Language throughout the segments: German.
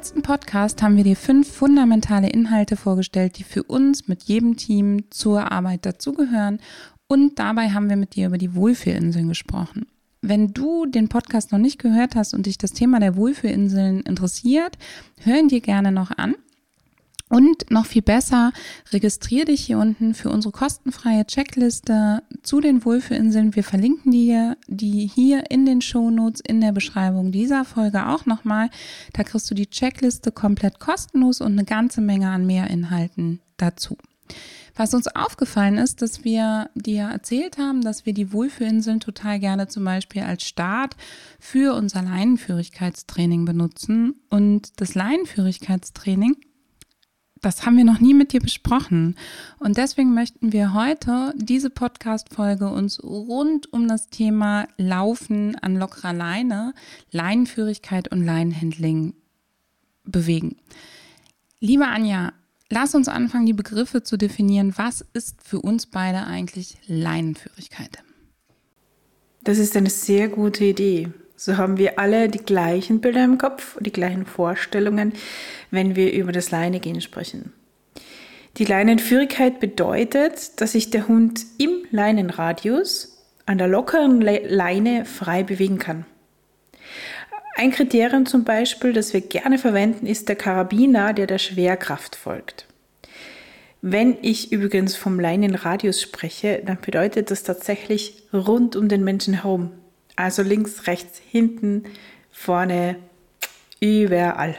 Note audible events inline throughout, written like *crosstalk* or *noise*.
Letzten Podcast haben wir dir fünf fundamentale Inhalte vorgestellt, die für uns mit jedem Team zur Arbeit dazugehören. Und dabei haben wir mit dir über die Wohlfühlinseln gesprochen. Wenn du den Podcast noch nicht gehört hast und dich das Thema der Wohlfühlinseln interessiert, hör ihn dir gerne noch an. Und noch viel besser, registriere dich hier unten für unsere kostenfreie Checkliste zu den Wohlfühlinseln. Wir verlinken dir die hier in den Shownotes in der Beschreibung dieser Folge auch nochmal. Da kriegst du die Checkliste komplett kostenlos und eine ganze Menge an mehr Inhalten dazu. Was uns aufgefallen ist, dass wir dir erzählt haben, dass wir die Wohlfühlinseln total gerne zum Beispiel als Start für unser Leinenführigkeitstraining benutzen. Und das Leinenführigkeitstraining das haben wir noch nie mit dir besprochen. Und deswegen möchten wir heute diese Podcast-Folge uns rund um das Thema Laufen an lockerer Leine, Leinenführigkeit und Leinenhandling bewegen. Liebe Anja, lass uns anfangen, die Begriffe zu definieren. Was ist für uns beide eigentlich Leinenführigkeit? Das ist eine sehr gute Idee. So haben wir alle die gleichen Bilder im Kopf, die gleichen Vorstellungen, wenn wir über das Leinegehen sprechen. Die Leinenführigkeit bedeutet, dass sich der Hund im Leinenradius an der lockeren Leine frei bewegen kann. Ein Kriterium zum Beispiel, das wir gerne verwenden, ist der Karabiner, der der Schwerkraft folgt. Wenn ich übrigens vom Leinenradius spreche, dann bedeutet das tatsächlich rund um den Menschen herum. Also links, rechts, hinten, vorne, überall.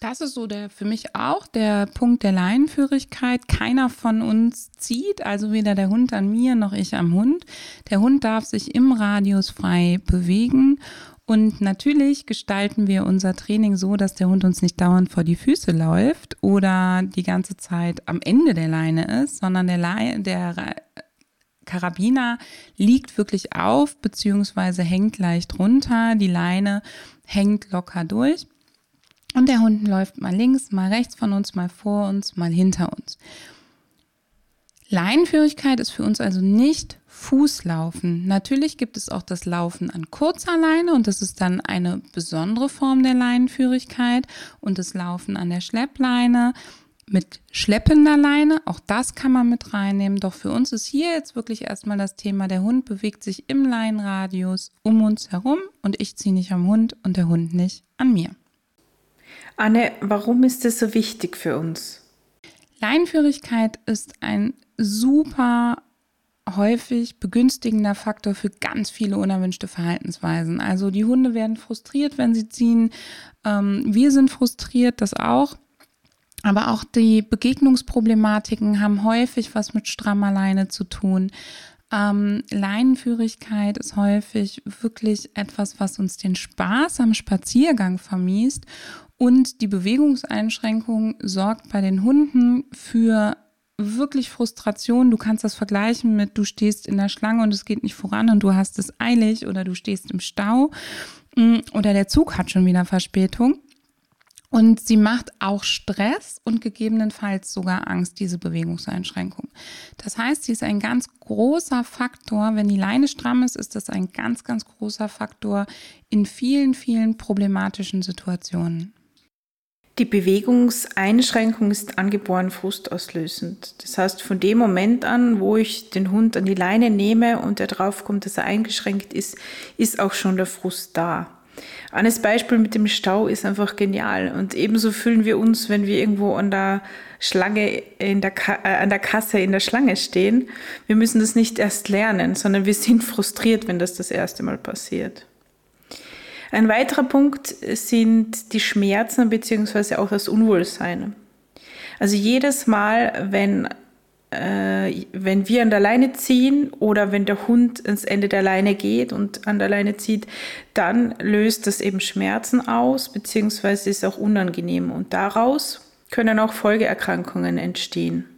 Das ist so der für mich auch der Punkt der Leinenführigkeit. Keiner von uns zieht, also weder der Hund an mir noch ich am Hund. Der Hund darf sich im Radius frei bewegen. Und natürlich gestalten wir unser Training so, dass der Hund uns nicht dauernd vor die Füße läuft oder die ganze Zeit am Ende der Leine ist, sondern der, Le der Karabiner liegt wirklich auf beziehungsweise hängt leicht runter. Die Leine hängt locker durch. Und der Hund läuft mal links, mal rechts von uns, mal vor uns, mal hinter uns. Leinenführigkeit ist für uns also nicht Fußlaufen. Natürlich gibt es auch das Laufen an kurzer Leine und das ist dann eine besondere Form der Leinenführigkeit und das Laufen an der Schleppleine mit schleppender Leine. Auch das kann man mit reinnehmen. Doch für uns ist hier jetzt wirklich erstmal das Thema, der Hund bewegt sich im Leinenradius um uns herum und ich ziehe nicht am Hund und der Hund nicht an mir. Anne, warum ist das so wichtig für uns? Leinenführigkeit ist ein super häufig begünstigender Faktor für ganz viele unerwünschte Verhaltensweisen. Also die Hunde werden frustriert, wenn sie ziehen. Ähm, wir sind frustriert, das auch. Aber auch die Begegnungsproblematiken haben häufig was mit strammer Leine zu tun. Ähm, Leinenführigkeit ist häufig wirklich etwas, was uns den Spaß am Spaziergang vermiest. Und die Bewegungseinschränkung sorgt bei den Hunden für wirklich Frustration. Du kannst das vergleichen mit, du stehst in der Schlange und es geht nicht voran und du hast es eilig oder du stehst im Stau mm, oder der Zug hat schon wieder Verspätung. Und sie macht auch Stress und gegebenenfalls sogar Angst, diese Bewegungseinschränkung. Das heißt, sie ist ein ganz großer Faktor. Wenn die Leine stramm ist, ist das ein ganz, ganz großer Faktor in vielen, vielen problematischen Situationen. Die Bewegungseinschränkung ist angeboren frustauslösend. Das heißt, von dem Moment an, wo ich den Hund an die Leine nehme und er drauf kommt, dass er eingeschränkt ist, ist auch schon der Frust da. Eines Beispiel mit dem Stau ist einfach genial. Und ebenso fühlen wir uns, wenn wir irgendwo an der Schlange, in der äh, an der Kasse in der Schlange stehen. Wir müssen das nicht erst lernen, sondern wir sind *laughs* frustriert, wenn das das erste Mal passiert. Ein weiterer Punkt sind die Schmerzen bzw. auch das Unwohlsein. Also jedes Mal, wenn äh, wenn wir an der Leine ziehen oder wenn der Hund ins Ende der Leine geht und an der Leine zieht, dann löst das eben Schmerzen aus, beziehungsweise ist auch unangenehm. Und daraus können auch Folgeerkrankungen entstehen.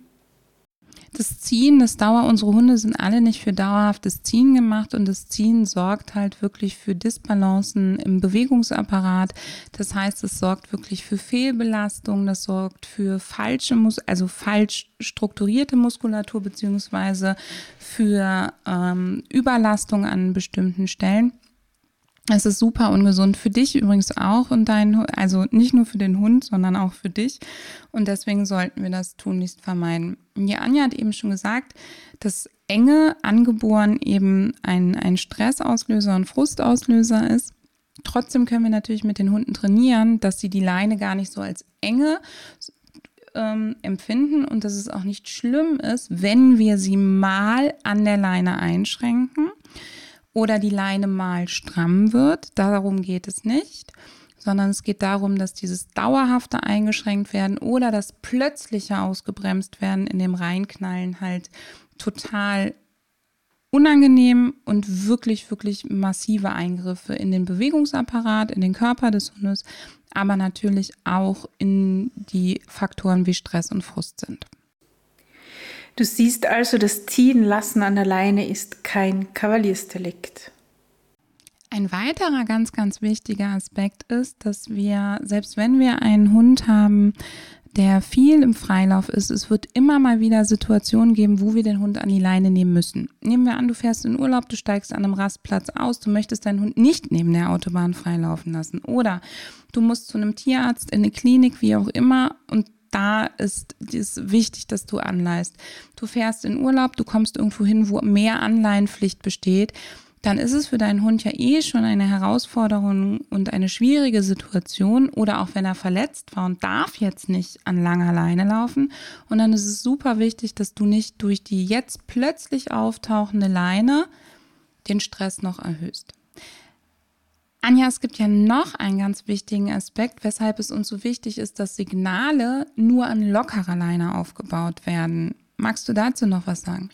Das Ziehen, das Dauer, unsere Hunde sind alle nicht für dauerhaftes Ziehen gemacht und das Ziehen sorgt halt wirklich für Disbalancen im Bewegungsapparat. Das heißt, es sorgt wirklich für Fehlbelastung, das sorgt für falsche, Mus also falsch strukturierte Muskulatur beziehungsweise für ähm, Überlastung an bestimmten Stellen. Es ist super ungesund für dich übrigens auch und dein, also nicht nur für den Hund, sondern auch für dich. Und deswegen sollten wir das tunlichst vermeiden. Ja, Anja hat eben schon gesagt, dass Enge angeboren eben ein, ein Stressauslöser und Frustauslöser ist. Trotzdem können wir natürlich mit den Hunden trainieren, dass sie die Leine gar nicht so als Enge ähm, empfinden und dass es auch nicht schlimm ist, wenn wir sie mal an der Leine einschränken oder die Leine mal stramm wird. Darum geht es nicht, sondern es geht darum, dass dieses dauerhafte eingeschränkt werden oder das plötzliche ausgebremst werden in dem Reinknallen halt total unangenehm und wirklich, wirklich massive Eingriffe in den Bewegungsapparat, in den Körper des Hundes, aber natürlich auch in die Faktoren wie Stress und Frust sind. Du siehst also, das Ziehen lassen an der Leine ist kein Kavaliersdelikt. Ein weiterer ganz, ganz wichtiger Aspekt ist, dass wir, selbst wenn wir einen Hund haben, der viel im Freilauf ist, es wird immer mal wieder Situationen geben, wo wir den Hund an die Leine nehmen müssen. Nehmen wir an, du fährst in Urlaub, du steigst an einem Rastplatz aus, du möchtest deinen Hund nicht neben der Autobahn freilaufen lassen. Oder du musst zu einem Tierarzt, in eine Klinik, wie auch immer, und da ist es wichtig, dass du anleihst. Du fährst in Urlaub, du kommst irgendwo hin, wo mehr Anleihenpflicht besteht, dann ist es für deinen Hund ja eh schon eine Herausforderung und eine schwierige Situation. Oder auch wenn er verletzt war und darf jetzt nicht an langer Leine laufen. Und dann ist es super wichtig, dass du nicht durch die jetzt plötzlich auftauchende Leine den Stress noch erhöhst. Anja, es gibt ja noch einen ganz wichtigen Aspekt, weshalb es uns so wichtig ist, dass Signale nur an lockerer Leine aufgebaut werden. Magst du dazu noch was sagen?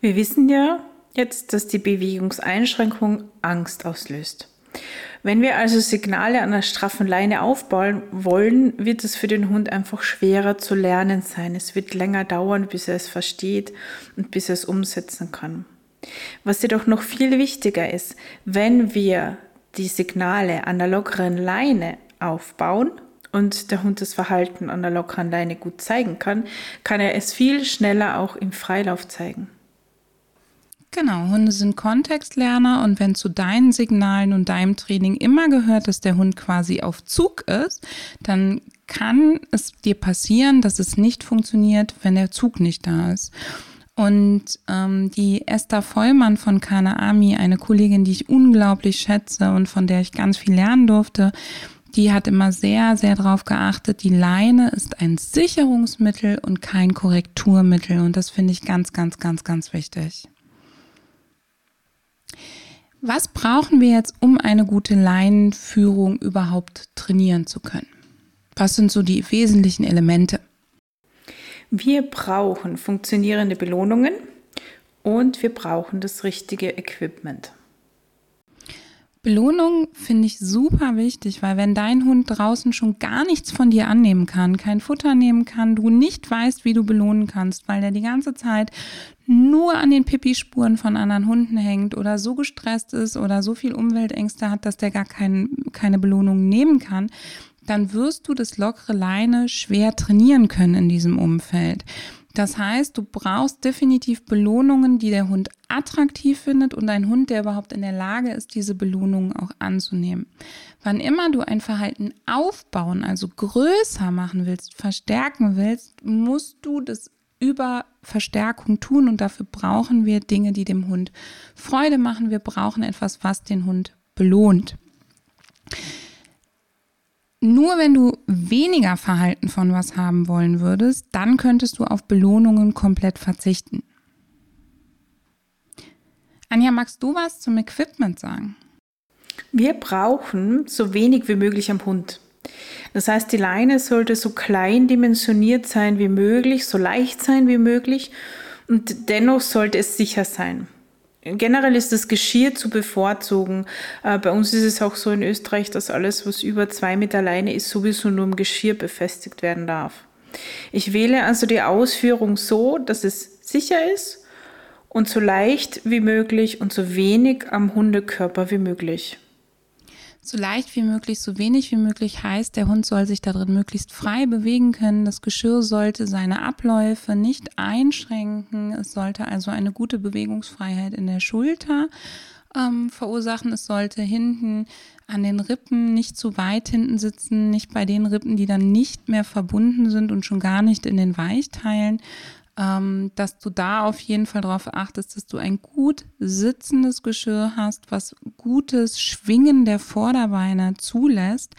Wir wissen ja jetzt, dass die Bewegungseinschränkung Angst auslöst. Wenn wir also Signale an einer straffen Leine aufbauen wollen, wird es für den Hund einfach schwerer zu lernen sein. Es wird länger dauern, bis er es versteht und bis er es umsetzen kann. Was jedoch noch viel wichtiger ist, wenn wir die Signale an der lockeren Leine aufbauen und der Hund das Verhalten an der lockeren Leine gut zeigen kann, kann er es viel schneller auch im Freilauf zeigen. Genau, Hunde sind Kontextlerner und wenn zu deinen Signalen und deinem Training immer gehört, dass der Hund quasi auf Zug ist, dann kann es dir passieren, dass es nicht funktioniert, wenn der Zug nicht da ist. Und ähm, die Esther Vollmann von Kana Ami, eine Kollegin, die ich unglaublich schätze und von der ich ganz viel lernen durfte, die hat immer sehr, sehr darauf geachtet, die Leine ist ein Sicherungsmittel und kein Korrekturmittel. Und das finde ich ganz, ganz, ganz, ganz wichtig. Was brauchen wir jetzt, um eine gute Leinenführung überhaupt trainieren zu können? Was sind so die wesentlichen Elemente? Wir brauchen funktionierende Belohnungen und wir brauchen das richtige Equipment. Belohnung finde ich super wichtig, weil wenn dein Hund draußen schon gar nichts von dir annehmen kann, kein Futter nehmen kann, du nicht weißt, wie du belohnen kannst, weil der die ganze Zeit nur an den Pipi-Spuren von anderen Hunden hängt oder so gestresst ist oder so viel Umweltängste hat, dass der gar kein, keine Belohnung nehmen kann, dann wirst du das lockere Leine schwer trainieren können in diesem Umfeld. Das heißt, du brauchst definitiv Belohnungen, die der Hund attraktiv findet und ein Hund, der überhaupt in der Lage ist, diese Belohnungen auch anzunehmen. Wann immer du ein Verhalten aufbauen, also größer machen willst, verstärken willst, musst du das über Verstärkung tun und dafür brauchen wir Dinge, die dem Hund Freude machen. Wir brauchen etwas, was den Hund belohnt. Nur wenn du weniger Verhalten von was haben wollen würdest, dann könntest du auf Belohnungen komplett verzichten. Anja, magst du was zum Equipment sagen? Wir brauchen so wenig wie möglich am Hund. Das heißt, die Leine sollte so klein dimensioniert sein wie möglich, so leicht sein wie möglich und dennoch sollte es sicher sein. Generell ist das Geschirr zu bevorzugen. Äh, bei uns ist es auch so in Österreich, dass alles, was über zwei Meter Leine ist, sowieso nur im Geschirr befestigt werden darf. Ich wähle also die Ausführung so, dass es sicher ist und so leicht wie möglich und so wenig am Hundekörper wie möglich. So leicht wie möglich, so wenig wie möglich heißt, der Hund soll sich darin möglichst frei bewegen können. Das Geschirr sollte seine Abläufe nicht einschränken. Es sollte also eine gute Bewegungsfreiheit in der Schulter ähm, verursachen. Es sollte hinten an den Rippen nicht zu weit hinten sitzen, nicht bei den Rippen, die dann nicht mehr verbunden sind und schon gar nicht in den Weichteilen ähm, dass du da auf jeden Fall darauf achtest, dass du ein gut sitzendes Geschirr hast, was gutes Schwingen der Vorderbeine zulässt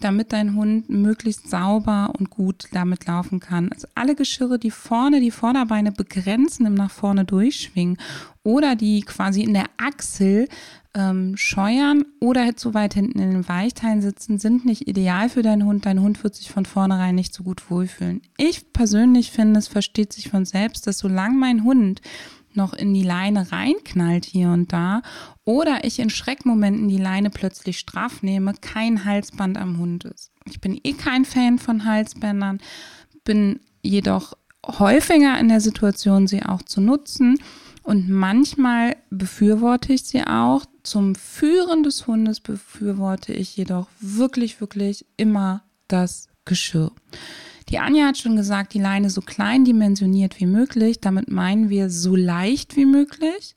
damit dein Hund möglichst sauber und gut damit laufen kann. Also alle Geschirre, die vorne die Vorderbeine begrenzen im nach vorne durchschwingen oder die quasi in der Achsel ähm, scheuern oder zu weit hinten in den Weichteilen sitzen, sind nicht ideal für deinen Hund. Dein Hund wird sich von vornherein nicht so gut wohlfühlen. Ich persönlich finde, es versteht sich von selbst, dass solange mein Hund noch in die Leine reinknallt hier und da oder ich in Schreckmomenten die Leine plötzlich straff nehme, kein Halsband am Hund ist. Ich bin eh kein Fan von Halsbändern, bin jedoch häufiger in der Situation, sie auch zu nutzen. Und manchmal befürworte ich sie auch. Zum Führen des Hundes befürworte ich jedoch wirklich, wirklich immer das Geschirr. Die Anja hat schon gesagt, die Leine so klein dimensioniert wie möglich. Damit meinen wir so leicht wie möglich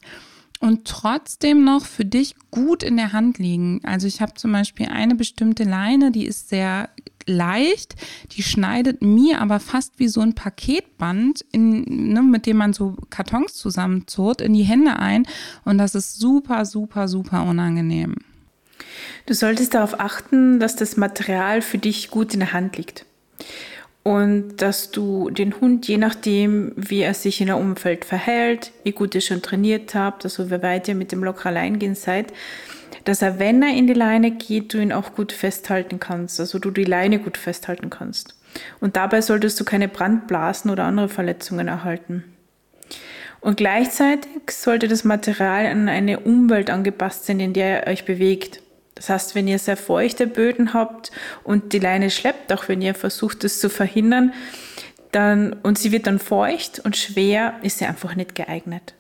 und trotzdem noch für dich gut in der Hand liegen. Also ich habe zum Beispiel eine bestimmte Leine, die ist sehr leicht, die schneidet mir aber fast wie so ein Paketband, in, ne, mit dem man so Kartons zusammenzurrt, in die Hände ein und das ist super, super, super unangenehm. Du solltest darauf achten, dass das Material für dich gut in der Hand liegt und dass du den Hund, je nachdem, wie er sich in der Umfeld verhält, wie gut ihr schon trainiert habt, also wie weit ihr mit dem locker Alleingehen seid, dass er, wenn er in die Leine geht, du ihn auch gut festhalten kannst, also du die Leine gut festhalten kannst. Und dabei solltest du keine Brandblasen oder andere Verletzungen erhalten. Und gleichzeitig sollte das Material an eine Umwelt angepasst sein, in der ihr euch bewegt. Das heißt, wenn ihr sehr feuchte Böden habt und die Leine schleppt, auch wenn ihr versucht, es zu verhindern, dann, und sie wird dann feucht und schwer, ist sie einfach nicht geeignet.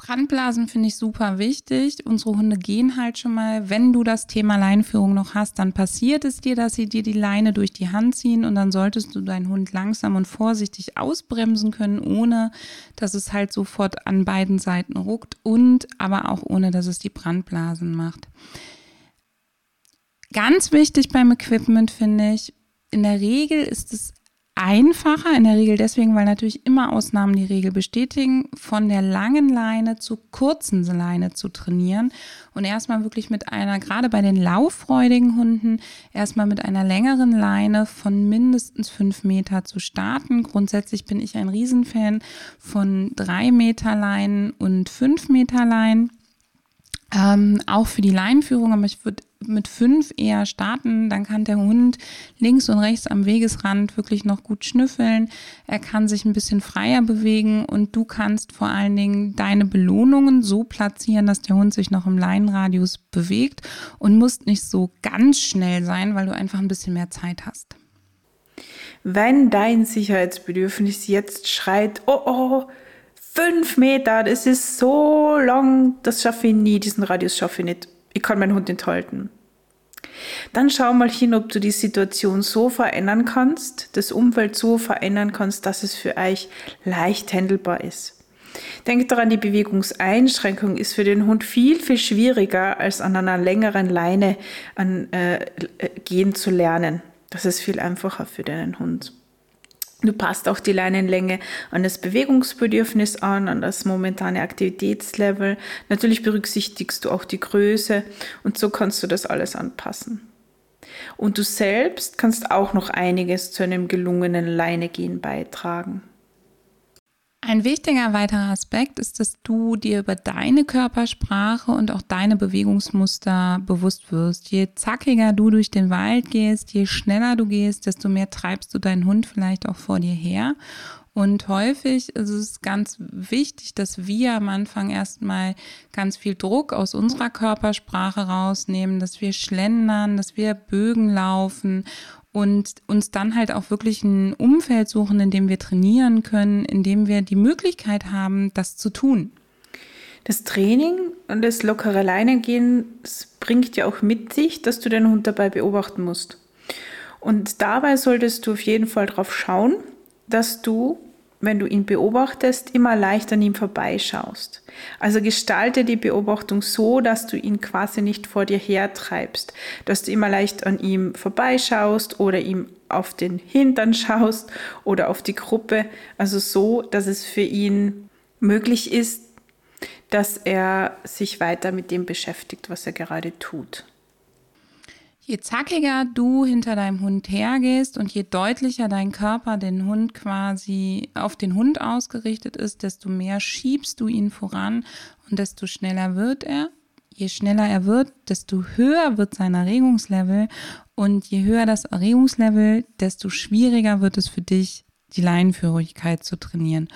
Brandblasen finde ich super wichtig. Unsere Hunde gehen halt schon mal, wenn du das Thema Leinführung noch hast, dann passiert es dir, dass sie dir die Leine durch die Hand ziehen und dann solltest du deinen Hund langsam und vorsichtig ausbremsen können, ohne dass es halt sofort an beiden Seiten ruckt und aber auch ohne, dass es die Brandblasen macht. Ganz wichtig beim Equipment finde ich, in der Regel ist es einfacher, in der Regel deswegen, weil natürlich immer Ausnahmen die Regel bestätigen, von der langen Leine zur kurzen Leine zu trainieren und erstmal wirklich mit einer, gerade bei den lauffreudigen Hunden, erstmal mit einer längeren Leine von mindestens fünf Meter zu starten. Grundsätzlich bin ich ein Riesenfan von drei Meter Leinen und fünf Meter Leinen. Ähm, auch für die Leinführung, aber ich würde mit fünf eher starten, dann kann der Hund links und rechts am Wegesrand wirklich noch gut schnüffeln. Er kann sich ein bisschen freier bewegen und du kannst vor allen Dingen deine Belohnungen so platzieren, dass der Hund sich noch im Leinenradius bewegt und musst nicht so ganz schnell sein, weil du einfach ein bisschen mehr Zeit hast. Wenn dein Sicherheitsbedürfnis jetzt schreit, oh oh, fünf Meter, das ist so lang, das schaffe ich nie, diesen Radius schaffe ich nicht ich kann meinen Hund nicht halten. Dann schau mal hin, ob du die Situation so verändern kannst, das Umfeld so verändern kannst, dass es für euch leicht handelbar ist. Denk daran, die Bewegungseinschränkung ist für den Hund viel, viel schwieriger, als an einer längeren Leine an, äh, gehen zu lernen. Das ist viel einfacher für deinen Hund. Du passt auch die Leinenlänge an das Bewegungsbedürfnis an, an das momentane Aktivitätslevel. Natürlich berücksichtigst du auch die Größe und so kannst du das alles anpassen. Und du selbst kannst auch noch einiges zu einem gelungenen Leinegehen beitragen. Ein wichtiger weiterer Aspekt ist, dass du dir über deine Körpersprache und auch deine Bewegungsmuster bewusst wirst. Je zackiger du durch den Wald gehst, je schneller du gehst, desto mehr treibst du deinen Hund vielleicht auch vor dir her. Und häufig ist es ganz wichtig, dass wir am Anfang erstmal ganz viel Druck aus unserer Körpersprache rausnehmen, dass wir schlendern, dass wir Bögen laufen und uns dann halt auch wirklich ein Umfeld suchen, in dem wir trainieren können, in dem wir die Möglichkeit haben, das zu tun. Das Training und das lockere Leinengehen bringt ja auch mit sich, dass du den Hund dabei beobachten musst. Und dabei solltest du auf jeden Fall darauf schauen, dass du, wenn du ihn beobachtest, immer leicht an ihm vorbeischaust. Also gestalte die Beobachtung so, dass du ihn quasi nicht vor dir hertreibst, dass du immer leicht an ihm vorbeischaust oder ihm auf den Hintern schaust oder auf die Gruppe. Also so, dass es für ihn möglich ist, dass er sich weiter mit dem beschäftigt, was er gerade tut. Je zackiger du hinter deinem Hund hergehst und je deutlicher dein Körper den Hund quasi auf den Hund ausgerichtet ist, desto mehr schiebst du ihn voran und desto schneller wird er. Je schneller er wird, desto höher wird sein Erregungslevel und je höher das Erregungslevel, desto schwieriger wird es für dich, die Leinenführigkeit zu trainieren.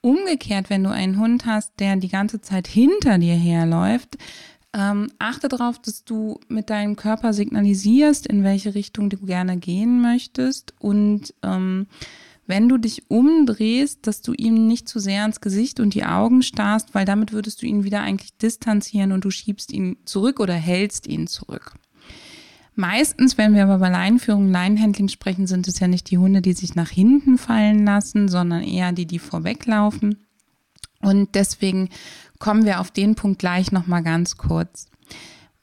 Umgekehrt, wenn du einen Hund hast, der die ganze Zeit hinter dir herläuft, ähm, achte darauf, dass du mit deinem Körper signalisierst, in welche Richtung du gerne gehen möchtest und ähm, wenn du dich umdrehst, dass du ihm nicht zu sehr ins Gesicht und die Augen starrst, weil damit würdest du ihn wieder eigentlich distanzieren und du schiebst ihn zurück oder hältst ihn zurück. Meistens, wenn wir aber bei Leinenführung, Leinenhandling sprechen, sind es ja nicht die Hunde, die sich nach hinten fallen lassen, sondern eher die, die vorweglaufen. Und deswegen kommen wir auf den Punkt gleich nochmal ganz kurz.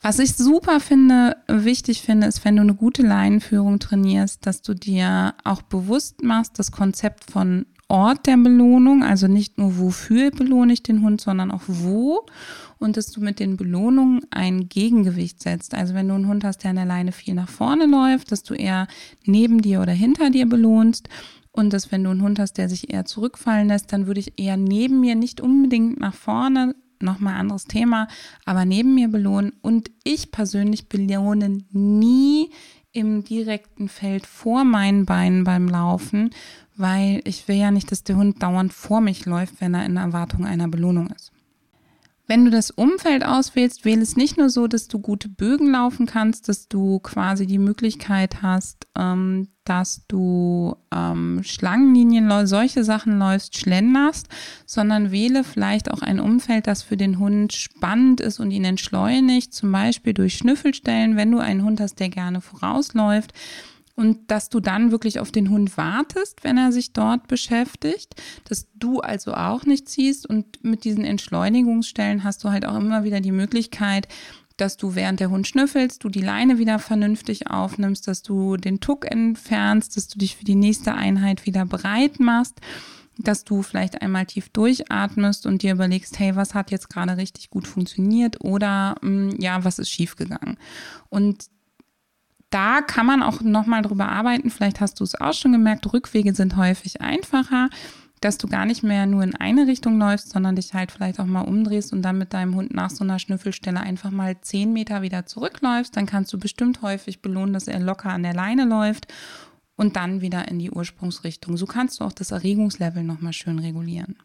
Was ich super finde, wichtig finde, ist, wenn du eine gute Leinenführung trainierst, dass du dir auch bewusst machst, das Konzept von Ort der Belohnung, also nicht nur wofür belohne ich den Hund, sondern auch wo und dass du mit den Belohnungen ein Gegengewicht setzt. Also wenn du einen Hund hast, der an der Leine viel nach vorne läuft, dass du eher neben dir oder hinter dir belohnst und dass wenn du einen Hund hast, der sich eher zurückfallen lässt, dann würde ich eher neben mir, nicht unbedingt nach vorne, nochmal anderes Thema, aber neben mir belohnen. Und ich persönlich belohne nie im direkten Feld vor meinen Beinen beim Laufen, weil ich will ja nicht, dass der Hund dauernd vor mich läuft, wenn er in Erwartung einer Belohnung ist. Wenn du das Umfeld auswählst, wähle es nicht nur so, dass du gute Bögen laufen kannst, dass du quasi die Möglichkeit hast, ähm, dass du ähm, Schlangenlinien, solche Sachen läufst, schlenderst, sondern wähle vielleicht auch ein Umfeld, das für den Hund spannend ist und ihn entschleunigt, zum Beispiel durch Schnüffelstellen, wenn du einen Hund hast, der gerne vorausläuft und dass du dann wirklich auf den Hund wartest, wenn er sich dort beschäftigt, dass du also auch nicht ziehst und mit diesen Entschleunigungsstellen hast du halt auch immer wieder die Möglichkeit, dass du während der Hund schnüffelst, du die Leine wieder vernünftig aufnimmst, dass du den Tuck entfernst, dass du dich für die nächste Einheit wieder bereit machst, dass du vielleicht einmal tief durchatmest und dir überlegst, hey, was hat jetzt gerade richtig gut funktioniert oder mm, ja, was ist schiefgegangen? Und da kann man auch nochmal drüber arbeiten. Vielleicht hast du es auch schon gemerkt, Rückwege sind häufig einfacher, dass du gar nicht mehr nur in eine Richtung läufst, sondern dich halt vielleicht auch mal umdrehst und dann mit deinem Hund nach so einer Schnüffelstelle einfach mal zehn Meter wieder zurückläufst. Dann kannst du bestimmt häufig belohnen, dass er locker an der Leine läuft und dann wieder in die Ursprungsrichtung. So kannst du auch das Erregungslevel nochmal schön regulieren.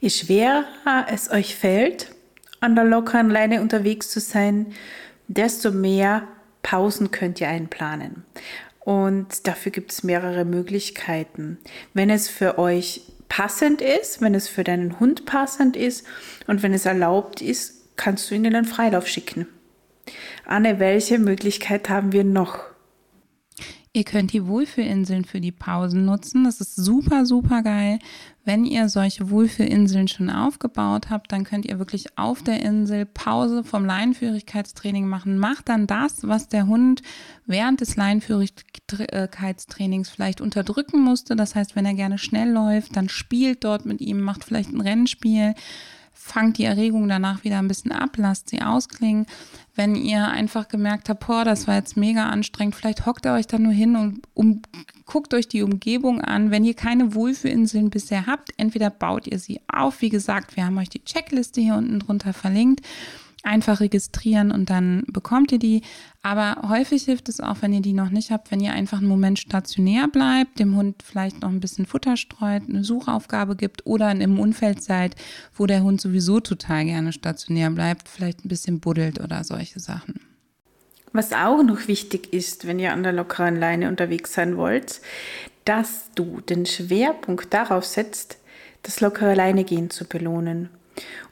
Je schwerer es euch fällt, an der lockeren Leine unterwegs zu sein, desto mehr Pausen könnt ihr einplanen. Und dafür gibt es mehrere Möglichkeiten. Wenn es für euch passend ist, wenn es für deinen Hund passend ist und wenn es erlaubt ist, kannst du ihn in den Freilauf schicken. Anne, welche Möglichkeit haben wir noch? Ihr könnt die Wohlfühlinseln für die Pausen nutzen. Das ist super, super geil. Wenn ihr solche Wohlfühlinseln schon aufgebaut habt, dann könnt ihr wirklich auf der Insel Pause vom Leinenführigkeitstraining machen. Macht dann das, was der Hund während des Leinenführigkeitstrainings vielleicht unterdrücken musste. Das heißt, wenn er gerne schnell läuft, dann spielt dort mit ihm, macht vielleicht ein Rennspiel fangt die Erregung danach wieder ein bisschen ab, lasst sie ausklingen. Wenn ihr einfach gemerkt habt, boah, das war jetzt mega anstrengend, vielleicht hockt ihr euch da nur hin und um, guckt euch die Umgebung an. Wenn ihr keine Wohlfühlinseln bisher habt, entweder baut ihr sie auf. Wie gesagt, wir haben euch die Checkliste hier unten drunter verlinkt einfach registrieren und dann bekommt ihr die. Aber häufig hilft es auch, wenn ihr die noch nicht habt, wenn ihr einfach einen Moment stationär bleibt, dem Hund vielleicht noch ein bisschen Futter streut, eine Suchaufgabe gibt oder in einem Umfeld seid, wo der Hund sowieso total gerne stationär bleibt, vielleicht ein bisschen buddelt oder solche Sachen. Was auch noch wichtig ist, wenn ihr an der lockeren Leine unterwegs sein wollt, dass du den Schwerpunkt darauf setzt, das lockere Leinegehen zu belohnen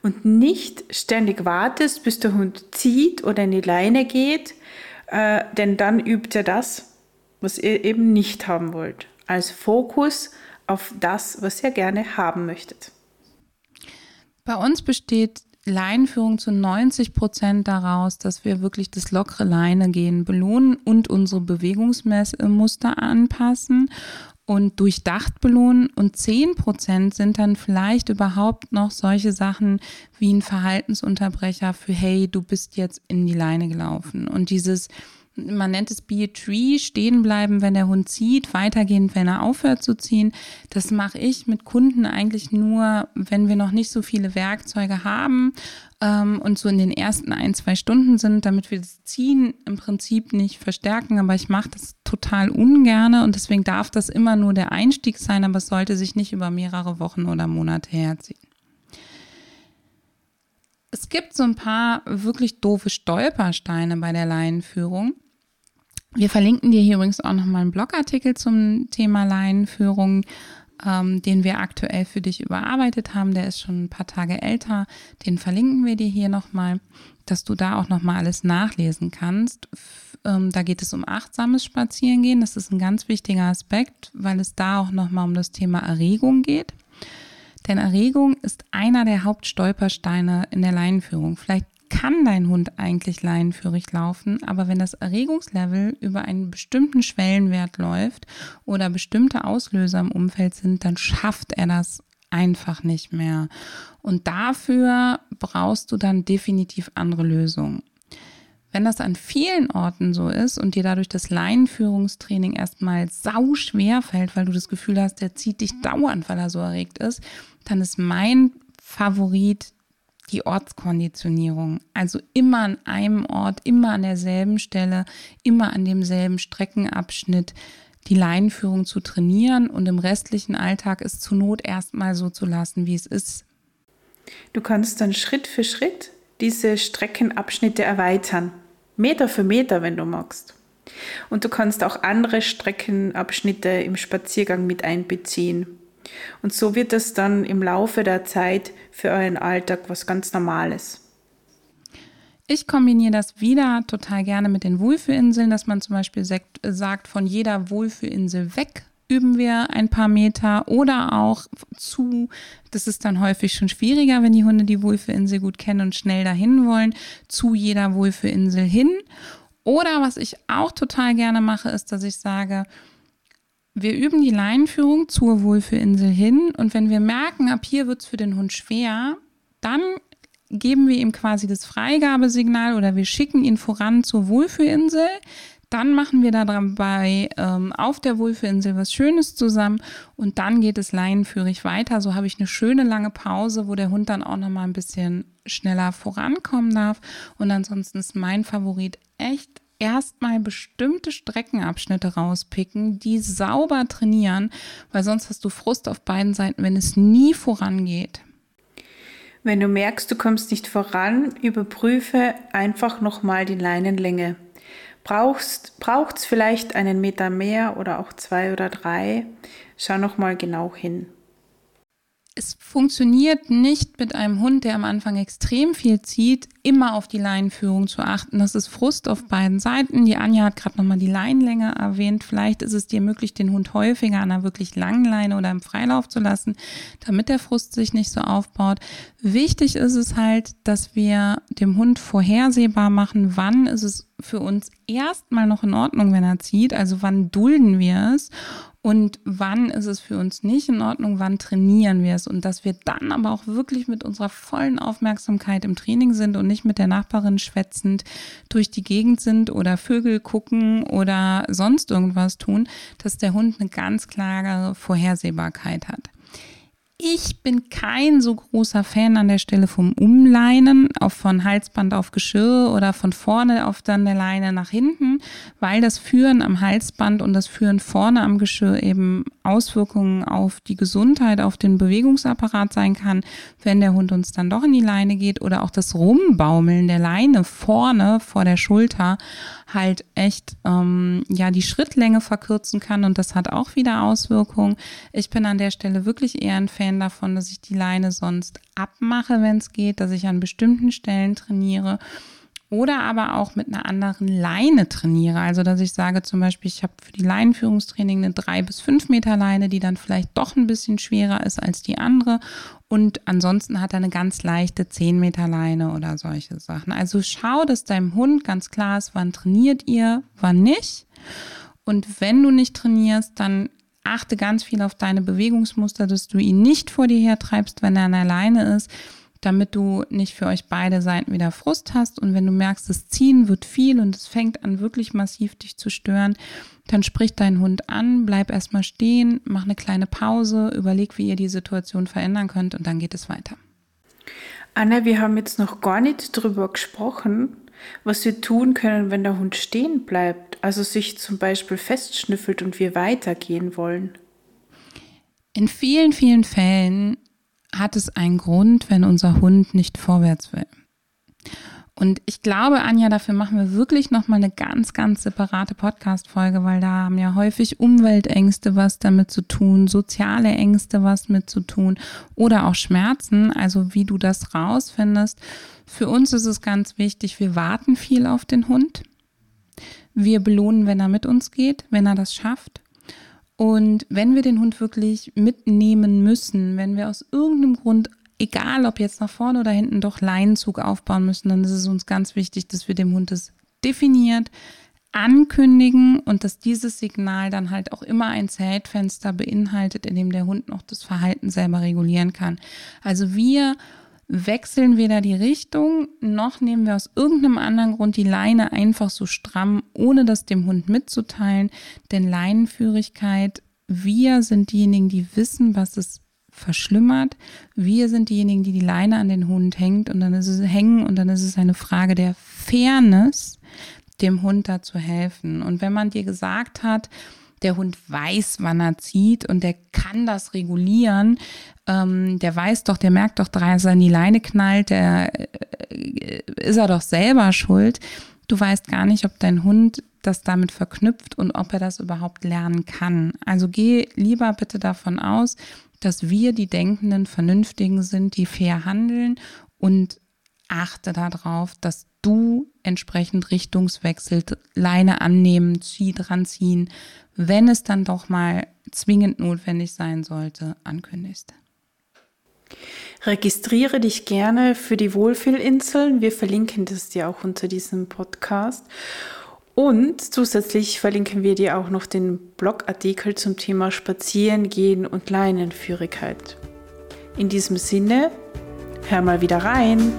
und nicht ständig wartest, bis der Hund zieht oder in die Leine geht, äh, denn dann übt er das, was ihr eben nicht haben wollt. Als Fokus auf das, was ihr gerne haben möchtet. Bei uns besteht Leinenführung zu 90 Prozent daraus, dass wir wirklich das lockere Leine gehen belohnen und unsere Bewegungsmuster anpassen und durchdacht belohnen. Und 10 Prozent sind dann vielleicht überhaupt noch solche Sachen wie ein Verhaltensunterbrecher für hey, du bist jetzt in die Leine gelaufen. Und dieses man nennt es Be a Tree, stehen bleiben, wenn der Hund zieht, weitergehen, wenn er aufhört zu ziehen. Das mache ich mit Kunden eigentlich nur, wenn wir noch nicht so viele Werkzeuge haben ähm, und so in den ersten ein, zwei Stunden sind, damit wir das Ziehen im Prinzip nicht verstärken. Aber ich mache das total ungerne und deswegen darf das immer nur der Einstieg sein, aber es sollte sich nicht über mehrere Wochen oder Monate herziehen. Es gibt so ein paar wirklich doofe Stolpersteine bei der Laienführung. Wir verlinken dir hier übrigens auch nochmal einen Blogartikel zum Thema Laienführung, ähm, den wir aktuell für dich überarbeitet haben. Der ist schon ein paar Tage älter. Den verlinken wir dir hier nochmal, dass du da auch nochmal alles nachlesen kannst. Ähm, da geht es um achtsames Spazierengehen. Das ist ein ganz wichtiger Aspekt, weil es da auch nochmal um das Thema Erregung geht. Denn Erregung ist einer der Hauptstolpersteine in der Leinenführung. Vielleicht kann dein Hund eigentlich leinenführig laufen, aber wenn das Erregungslevel über einen bestimmten Schwellenwert läuft oder bestimmte Auslöser im Umfeld sind, dann schafft er das einfach nicht mehr. Und dafür brauchst du dann definitiv andere Lösungen. Wenn das an vielen Orten so ist und dir dadurch das Leinenführungstraining erstmal sau schwer fällt, weil du das Gefühl hast, der zieht dich dauernd, weil er so erregt ist, dann ist mein Favorit die Ortskonditionierung. Also immer an einem Ort, immer an derselben Stelle, immer an demselben Streckenabschnitt die Leinenführung zu trainieren und im restlichen Alltag es zur Not erstmal so zu lassen, wie es ist. Du kannst dann Schritt für Schritt diese Streckenabschnitte erweitern. Meter für Meter, wenn du magst. Und du kannst auch andere Streckenabschnitte im Spaziergang mit einbeziehen. Und so wird es dann im Laufe der Zeit für euren Alltag was ganz Normales. Ich kombiniere das wieder total gerne mit den Wohlfühlinseln, dass man zum Beispiel sagt, von jeder Wohlfühlinsel weg üben wir ein paar Meter oder auch zu, das ist dann häufig schon schwieriger, wenn die Hunde die Wohlfühlinsel gut kennen und schnell dahin wollen, zu jeder Wohlfühlinsel hin. Oder was ich auch total gerne mache, ist, dass ich sage, wir üben die Leinenführung zur Wohlfühlinsel hin und wenn wir merken, ab hier wird es für den Hund schwer, dann geben wir ihm quasi das Freigabesignal oder wir schicken ihn voran zur Wohlfühlinsel. Dann machen wir dabei ähm, auf der Wohlfühlinsel was Schönes zusammen und dann geht es leinenführig weiter. So habe ich eine schöne lange Pause, wo der Hund dann auch noch mal ein bisschen schneller vorankommen darf. Und ansonsten ist mein Favorit echt erstmal bestimmte Streckenabschnitte rauspicken, die sauber trainieren, weil sonst hast du Frust auf beiden Seiten, wenn es nie vorangeht. Wenn du merkst, du kommst nicht voran, überprüfe einfach nochmal die Leinenlänge. Braucht es vielleicht einen Meter mehr oder auch zwei oder drei? Schau nochmal genau hin es funktioniert nicht mit einem Hund, der am Anfang extrem viel zieht, immer auf die Leinenführung zu achten. Das ist Frust auf beiden Seiten. Die Anja hat gerade nochmal die Leinenlänge erwähnt. Vielleicht ist es dir möglich, den Hund häufiger an einer wirklich langen Leine oder im Freilauf zu lassen, damit der Frust sich nicht so aufbaut. Wichtig ist es halt, dass wir dem Hund vorhersehbar machen, wann ist es für uns erstmal noch in Ordnung, wenn er zieht. Also wann dulden wir es und wann ist es für uns nicht in Ordnung, wann trainieren wir es und dass wir dann aber auch wirklich mit unserer vollen Aufmerksamkeit im Training sind und nicht mit der Nachbarin schwätzend durch die Gegend sind oder Vögel gucken oder sonst irgendwas tun, dass der Hund eine ganz klare Vorhersehbarkeit hat. Ich bin kein so großer Fan an der Stelle vom Umleinen, auch von Halsband auf Geschirr oder von vorne auf dann der Leine nach hinten, weil das Führen am Halsband und das Führen vorne am Geschirr eben Auswirkungen auf die Gesundheit, auf den Bewegungsapparat sein kann, wenn der Hund uns dann doch in die Leine geht oder auch das Rumbaumeln der Leine vorne vor der Schulter halt echt ähm, ja die Schrittlänge verkürzen kann und das hat auch wieder Auswirkungen. Ich bin an der Stelle wirklich eher ein Fan davon, dass ich die Leine sonst abmache, wenn es geht, dass ich an bestimmten Stellen trainiere oder aber auch mit einer anderen Leine trainiere. Also, dass ich sage zum Beispiel, ich habe für die Leinenführungstraining eine drei bis fünf Meter Leine, die dann vielleicht doch ein bisschen schwerer ist als die andere. Und ansonsten hat er eine ganz leichte zehn Meter Leine oder solche Sachen. Also schau, dass deinem Hund ganz klar ist, wann trainiert ihr, wann nicht. Und wenn du nicht trainierst, dann achte ganz viel auf deine Bewegungsmuster, dass du ihn nicht vor dir her treibst, wenn er an der Leine ist damit du nicht für euch beide Seiten wieder Frust hast. Und wenn du merkst, das Ziehen wird viel und es fängt an wirklich massiv dich zu stören, dann sprich deinen Hund an, bleib erstmal stehen, mach eine kleine Pause, überleg, wie ihr die Situation verändern könnt und dann geht es weiter. Anna, wir haben jetzt noch gar nicht darüber gesprochen, was wir tun können, wenn der Hund stehen bleibt, also sich zum Beispiel festschnüffelt und wir weitergehen wollen. In vielen, vielen Fällen hat es einen Grund, wenn unser Hund nicht vorwärts will. Und ich glaube, Anja, dafür machen wir wirklich nochmal eine ganz, ganz separate Podcast-Folge, weil da haben ja häufig Umweltängste was damit zu tun, soziale Ängste was mit zu tun oder auch Schmerzen, also wie du das rausfindest. Für uns ist es ganz wichtig, wir warten viel auf den Hund. Wir belohnen, wenn er mit uns geht, wenn er das schafft. Und wenn wir den Hund wirklich mitnehmen müssen, wenn wir aus irgendeinem Grund, egal ob jetzt nach vorne oder hinten, doch Leinenzug aufbauen müssen, dann ist es uns ganz wichtig, dass wir dem Hund das definiert, ankündigen und dass dieses Signal dann halt auch immer ein Zeitfenster beinhaltet, in dem der Hund noch das Verhalten selber regulieren kann. Also wir wechseln weder die Richtung, noch nehmen wir aus irgendeinem anderen Grund die Leine einfach so stramm, ohne das dem Hund mitzuteilen. Denn Leinenführigkeit, wir sind diejenigen, die wissen, was es verschlimmert. Wir sind diejenigen, die die Leine an den Hund hängt und dann ist es hängen und dann ist es eine Frage der Fairness, dem Hund da zu helfen. Und wenn man dir gesagt hat, der Hund weiß, wann er zieht und der kann das regulieren. Ähm, der weiß doch, der merkt doch, dass er in die Leine knallt, der äh, ist er doch selber schuld. Du weißt gar nicht, ob dein Hund das damit verknüpft und ob er das überhaupt lernen kann. Also geh lieber bitte davon aus, dass wir die denkenden, vernünftigen sind, die fair handeln und achte darauf, dass du entsprechend richtungswechselt, Leine annehmen, zieh dran ziehen, wenn es dann doch mal zwingend notwendig sein sollte, ankündigst. Registriere dich gerne für die Wohlfühlinseln. Wir verlinken das dir auch unter diesem Podcast. Und zusätzlich verlinken wir dir auch noch den Blogartikel zum Thema Spazierengehen und Leinenführigkeit. In diesem Sinne, hör mal wieder rein.